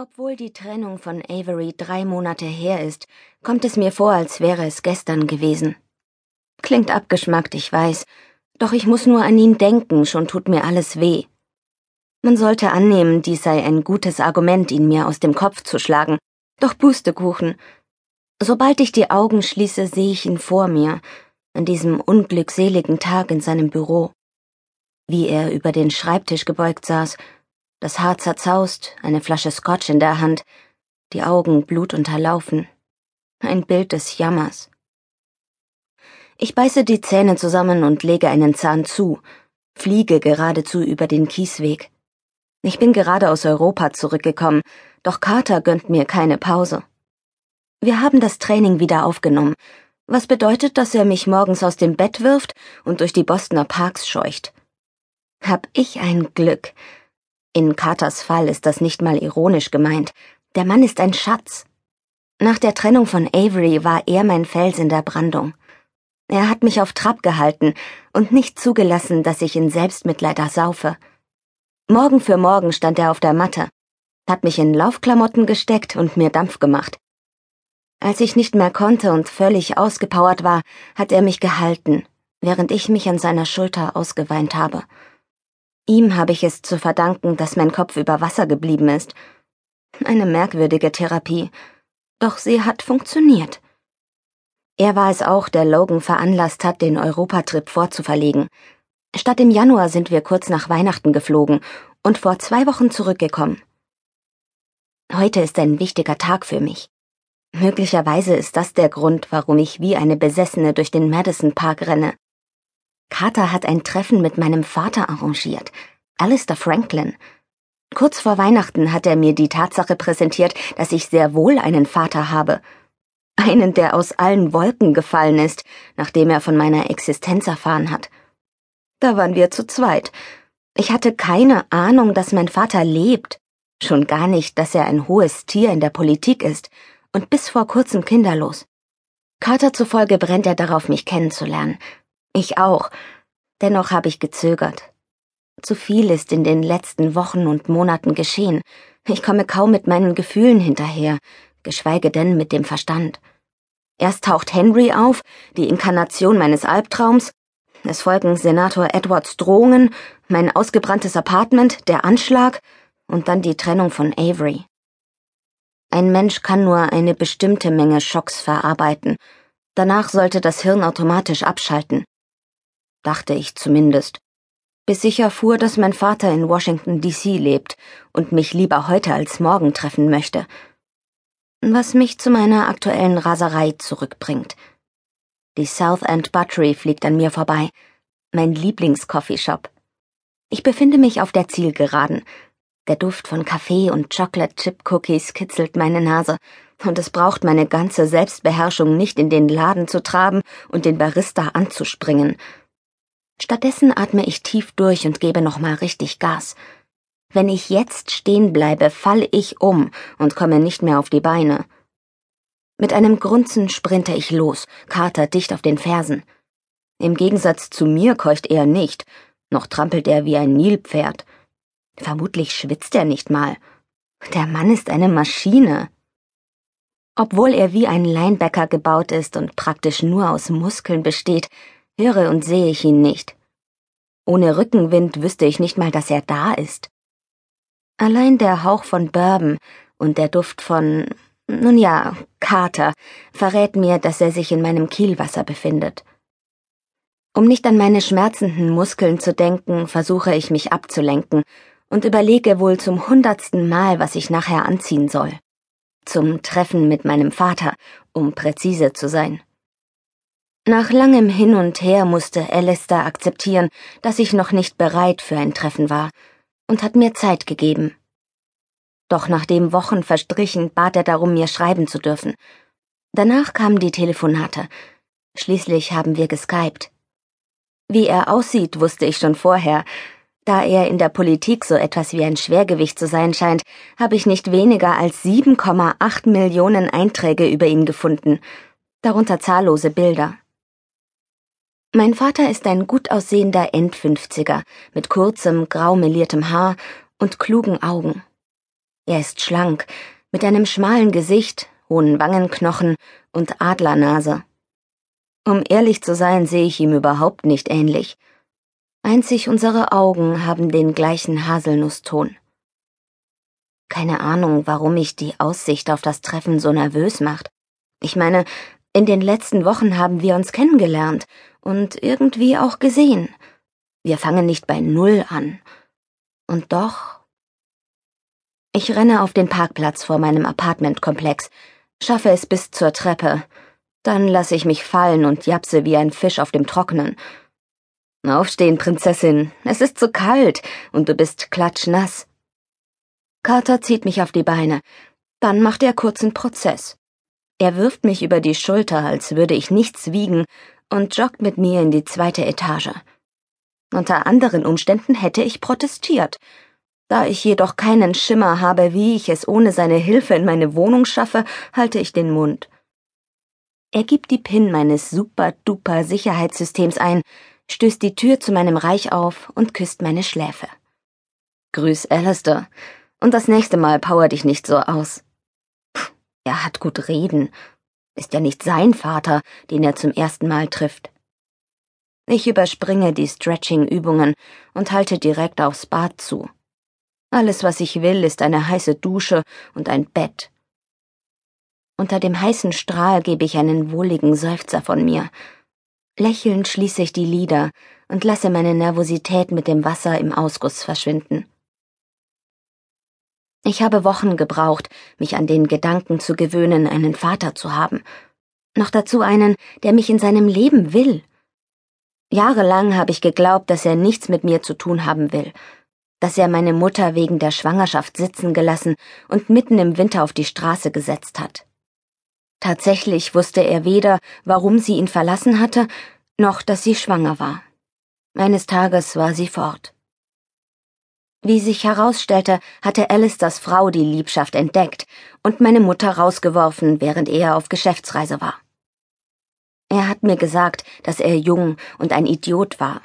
Obwohl die Trennung von Avery drei Monate her ist, kommt es mir vor, als wäre es gestern gewesen. Klingt abgeschmackt, ich weiß, doch ich muss nur an ihn denken, schon tut mir alles weh. Man sollte annehmen, dies sei ein gutes Argument, ihn mir aus dem Kopf zu schlagen, doch Pustekuchen. Sobald ich die Augen schließe, sehe ich ihn vor mir, an diesem unglückseligen Tag in seinem Büro. Wie er über den Schreibtisch gebeugt saß, das Haar zerzaust, eine Flasche Scotch in der Hand, die Augen blutunterlaufen. Ein Bild des Jammers. Ich beiße die Zähne zusammen und lege einen Zahn zu, fliege geradezu über den Kiesweg. Ich bin gerade aus Europa zurückgekommen, doch Carter gönnt mir keine Pause. Wir haben das Training wieder aufgenommen, was bedeutet, dass er mich morgens aus dem Bett wirft und durch die Bostoner Parks scheucht. Hab ich ein Glück, in Carters Fall ist das nicht mal ironisch gemeint. Der Mann ist ein Schatz. Nach der Trennung von Avery war er mein Fels in der Brandung. Er hat mich auf Trab gehalten und nicht zugelassen, dass ich in Selbstmitleid ersaufe. Morgen für morgen stand er auf der Matte, hat mich in Laufklamotten gesteckt und mir Dampf gemacht. Als ich nicht mehr konnte und völlig ausgepowert war, hat er mich gehalten, während ich mich an seiner Schulter ausgeweint habe. Ihm habe ich es zu verdanken, dass mein Kopf über Wasser geblieben ist. Eine merkwürdige Therapie. Doch sie hat funktioniert. Er war es auch, der Logan veranlasst hat, den Europatrip vorzuverlegen. Statt im Januar sind wir kurz nach Weihnachten geflogen und vor zwei Wochen zurückgekommen. Heute ist ein wichtiger Tag für mich. Möglicherweise ist das der Grund, warum ich wie eine Besessene durch den Madison Park renne. Carter hat ein Treffen mit meinem Vater arrangiert, Alistair Franklin. Kurz vor Weihnachten hat er mir die Tatsache präsentiert, dass ich sehr wohl einen Vater habe. Einen, der aus allen Wolken gefallen ist, nachdem er von meiner Existenz erfahren hat. Da waren wir zu zweit. Ich hatte keine Ahnung, dass mein Vater lebt, schon gar nicht, dass er ein hohes Tier in der Politik ist und bis vor kurzem kinderlos. Carter zufolge brennt er darauf, mich kennenzulernen, ich auch. Dennoch habe ich gezögert. Zu viel ist in den letzten Wochen und Monaten geschehen. Ich komme kaum mit meinen Gefühlen hinterher, geschweige denn mit dem Verstand. Erst taucht Henry auf, die Inkarnation meines Albtraums, es folgen Senator Edwards Drohungen, mein ausgebranntes Apartment, der Anschlag und dann die Trennung von Avery. Ein Mensch kann nur eine bestimmte Menge Schocks verarbeiten. Danach sollte das Hirn automatisch abschalten dachte ich zumindest, bis ich erfuhr, dass mein Vater in Washington DC lebt und mich lieber heute als morgen treffen möchte. Was mich zu meiner aktuellen Raserei zurückbringt. Die South End Buttery fliegt an mir vorbei, mein Lieblingscoffeeshop. Ich befinde mich auf der Zielgeraden. Der Duft von Kaffee und Chocolate Chip Cookies kitzelt meine Nase, und es braucht meine ganze Selbstbeherrschung nicht in den Laden zu traben und den Barista anzuspringen. Stattdessen atme ich tief durch und gebe nochmal richtig Gas. Wenn ich jetzt stehen bleibe, falle ich um und komme nicht mehr auf die Beine. Mit einem Grunzen sprinte ich los, Kater dicht auf den Fersen. Im Gegensatz zu mir keucht er nicht, noch trampelt er wie ein Nilpferd. Vermutlich schwitzt er nicht mal. Der Mann ist eine Maschine. Obwohl er wie ein Linebacker gebaut ist und praktisch nur aus Muskeln besteht, höre und sehe ich ihn nicht. Ohne Rückenwind wüsste ich nicht mal, dass er da ist. Allein der Hauch von Bourbon und der Duft von, nun ja, Kater verrät mir, dass er sich in meinem Kielwasser befindet. Um nicht an meine schmerzenden Muskeln zu denken, versuche ich mich abzulenken und überlege wohl zum hundertsten Mal, was ich nachher anziehen soll. Zum Treffen mit meinem Vater, um präzise zu sein. Nach langem Hin und Her musste Alistair akzeptieren, dass ich noch nicht bereit für ein Treffen war, und hat mir Zeit gegeben. Doch nachdem Wochen verstrichen, bat er darum, mir schreiben zu dürfen. Danach kamen die Telefonate. Schließlich haben wir geskypt. Wie er aussieht, wusste ich schon vorher. Da er in der Politik so etwas wie ein Schwergewicht zu sein scheint, habe ich nicht weniger als 7,8 Millionen Einträge über ihn gefunden, darunter zahllose Bilder. Mein Vater ist ein gut aussehender Endfünfziger mit kurzem, grau meliertem Haar und klugen Augen. Er ist schlank, mit einem schmalen Gesicht, hohen Wangenknochen und Adlernase. Um ehrlich zu sein, sehe ich ihm überhaupt nicht ähnlich. Einzig unsere Augen haben den gleichen Haselnusston. Keine Ahnung, warum mich die Aussicht auf das Treffen so nervös macht. Ich meine, in den letzten Wochen haben wir uns kennengelernt und irgendwie auch gesehen. Wir fangen nicht bei Null an. Und doch. Ich renne auf den Parkplatz vor meinem Apartmentkomplex, schaffe es bis zur Treppe, dann lasse ich mich fallen und japse wie ein Fisch auf dem Trockenen. Aufstehen, Prinzessin, es ist zu kalt und du bist klatschnass. Carter zieht mich auf die Beine. Dann macht er kurzen Prozess. Er wirft mich über die Schulter, als würde ich nichts wiegen, und joggt mit mir in die zweite Etage. Unter anderen Umständen hätte ich protestiert. Da ich jedoch keinen Schimmer habe, wie ich es ohne seine Hilfe in meine Wohnung schaffe, halte ich den Mund. Er gibt die PIN meines super-duper Sicherheitssystems ein, stößt die Tür zu meinem Reich auf und küsst meine Schläfe. Grüß Alistair. Und das nächste Mal power dich nicht so aus. Er hat gut reden. Ist ja nicht sein Vater, den er zum ersten Mal trifft. Ich überspringe die Stretching-Übungen und halte direkt aufs Bad zu. Alles, was ich will, ist eine heiße Dusche und ein Bett. Unter dem heißen Strahl gebe ich einen wohligen Seufzer von mir. Lächelnd schließe ich die Lider und lasse meine Nervosität mit dem Wasser im Ausguss verschwinden. Ich habe Wochen gebraucht, mich an den Gedanken zu gewöhnen, einen Vater zu haben. Noch dazu einen, der mich in seinem Leben will. Jahrelang habe ich geglaubt, dass er nichts mit mir zu tun haben will, dass er meine Mutter wegen der Schwangerschaft sitzen gelassen und mitten im Winter auf die Straße gesetzt hat. Tatsächlich wusste er weder, warum sie ihn verlassen hatte, noch dass sie schwanger war. Eines Tages war sie fort. Wie sich herausstellte, hatte Alisters Frau die Liebschaft entdeckt und meine Mutter rausgeworfen, während er auf Geschäftsreise war. Er hat mir gesagt, dass er jung und ein Idiot war.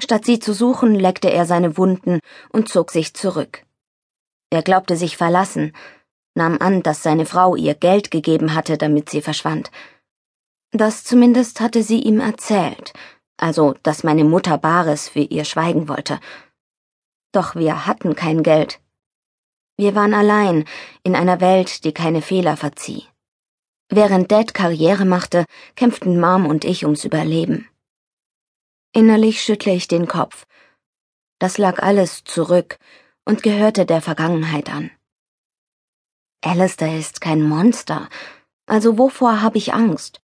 Statt sie zu suchen, leckte er seine Wunden und zog sich zurück. Er glaubte sich verlassen, nahm an, dass seine Frau ihr Geld gegeben hatte, damit sie verschwand. Das zumindest hatte sie ihm erzählt, also dass meine Mutter Bares für ihr schweigen wollte, doch wir hatten kein Geld. Wir waren allein in einer Welt, die keine Fehler verzieh. Während Dad Karriere machte, kämpften Mom und ich ums Überleben. Innerlich schüttle ich den Kopf. Das lag alles zurück und gehörte der Vergangenheit an. Alistair ist kein Monster, also wovor habe ich Angst?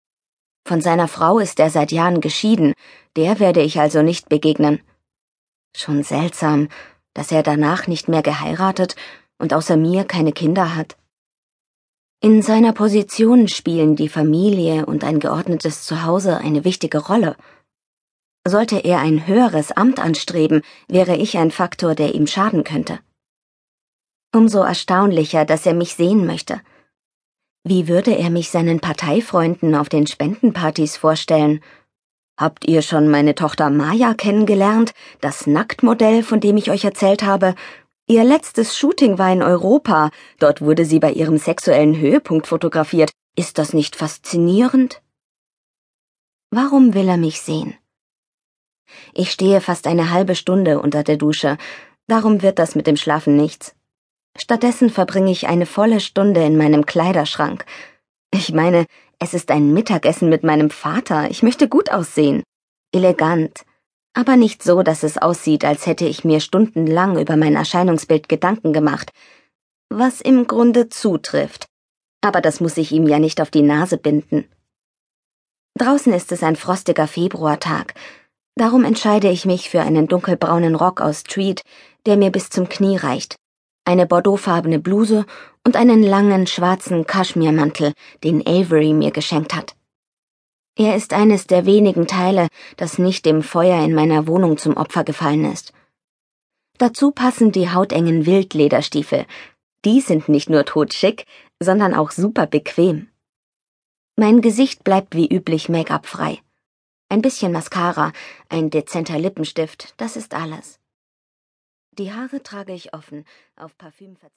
Von seiner Frau ist er seit Jahren geschieden, der werde ich also nicht begegnen. Schon seltsam, dass er danach nicht mehr geheiratet und außer mir keine Kinder hat. In seiner Position spielen die Familie und ein geordnetes Zuhause eine wichtige Rolle. Sollte er ein höheres Amt anstreben, wäre ich ein Faktor, der ihm schaden könnte. Umso erstaunlicher, dass er mich sehen möchte. Wie würde er mich seinen Parteifreunden auf den Spendenpartys vorstellen Habt ihr schon meine Tochter Maya kennengelernt, das Nacktmodell, von dem ich euch erzählt habe? Ihr letztes Shooting war in Europa, dort wurde sie bei ihrem sexuellen Höhepunkt fotografiert. Ist das nicht faszinierend? Warum will er mich sehen? Ich stehe fast eine halbe Stunde unter der Dusche, darum wird das mit dem Schlafen nichts. Stattdessen verbringe ich eine volle Stunde in meinem Kleiderschrank. Ich meine, es ist ein Mittagessen mit meinem Vater. Ich möchte gut aussehen. Elegant. Aber nicht so, dass es aussieht, als hätte ich mir stundenlang über mein Erscheinungsbild Gedanken gemacht. Was im Grunde zutrifft. Aber das muss ich ihm ja nicht auf die Nase binden. Draußen ist es ein frostiger Februartag. Darum entscheide ich mich für einen dunkelbraunen Rock aus Street, der mir bis zum Knie reicht eine bordeauxfarbene Bluse und einen langen schwarzen Kaschmirmantel, den Avery mir geschenkt hat. Er ist eines der wenigen Teile, das nicht dem Feuer in meiner Wohnung zum Opfer gefallen ist. Dazu passen die hautengen Wildlederstiefel. Die sind nicht nur totschick, sondern auch super bequem. Mein Gesicht bleibt wie üblich Make-up frei. Ein bisschen Mascara, ein dezenter Lippenstift, das ist alles. Die Haare trage ich offen, auf Parfüm verzichten.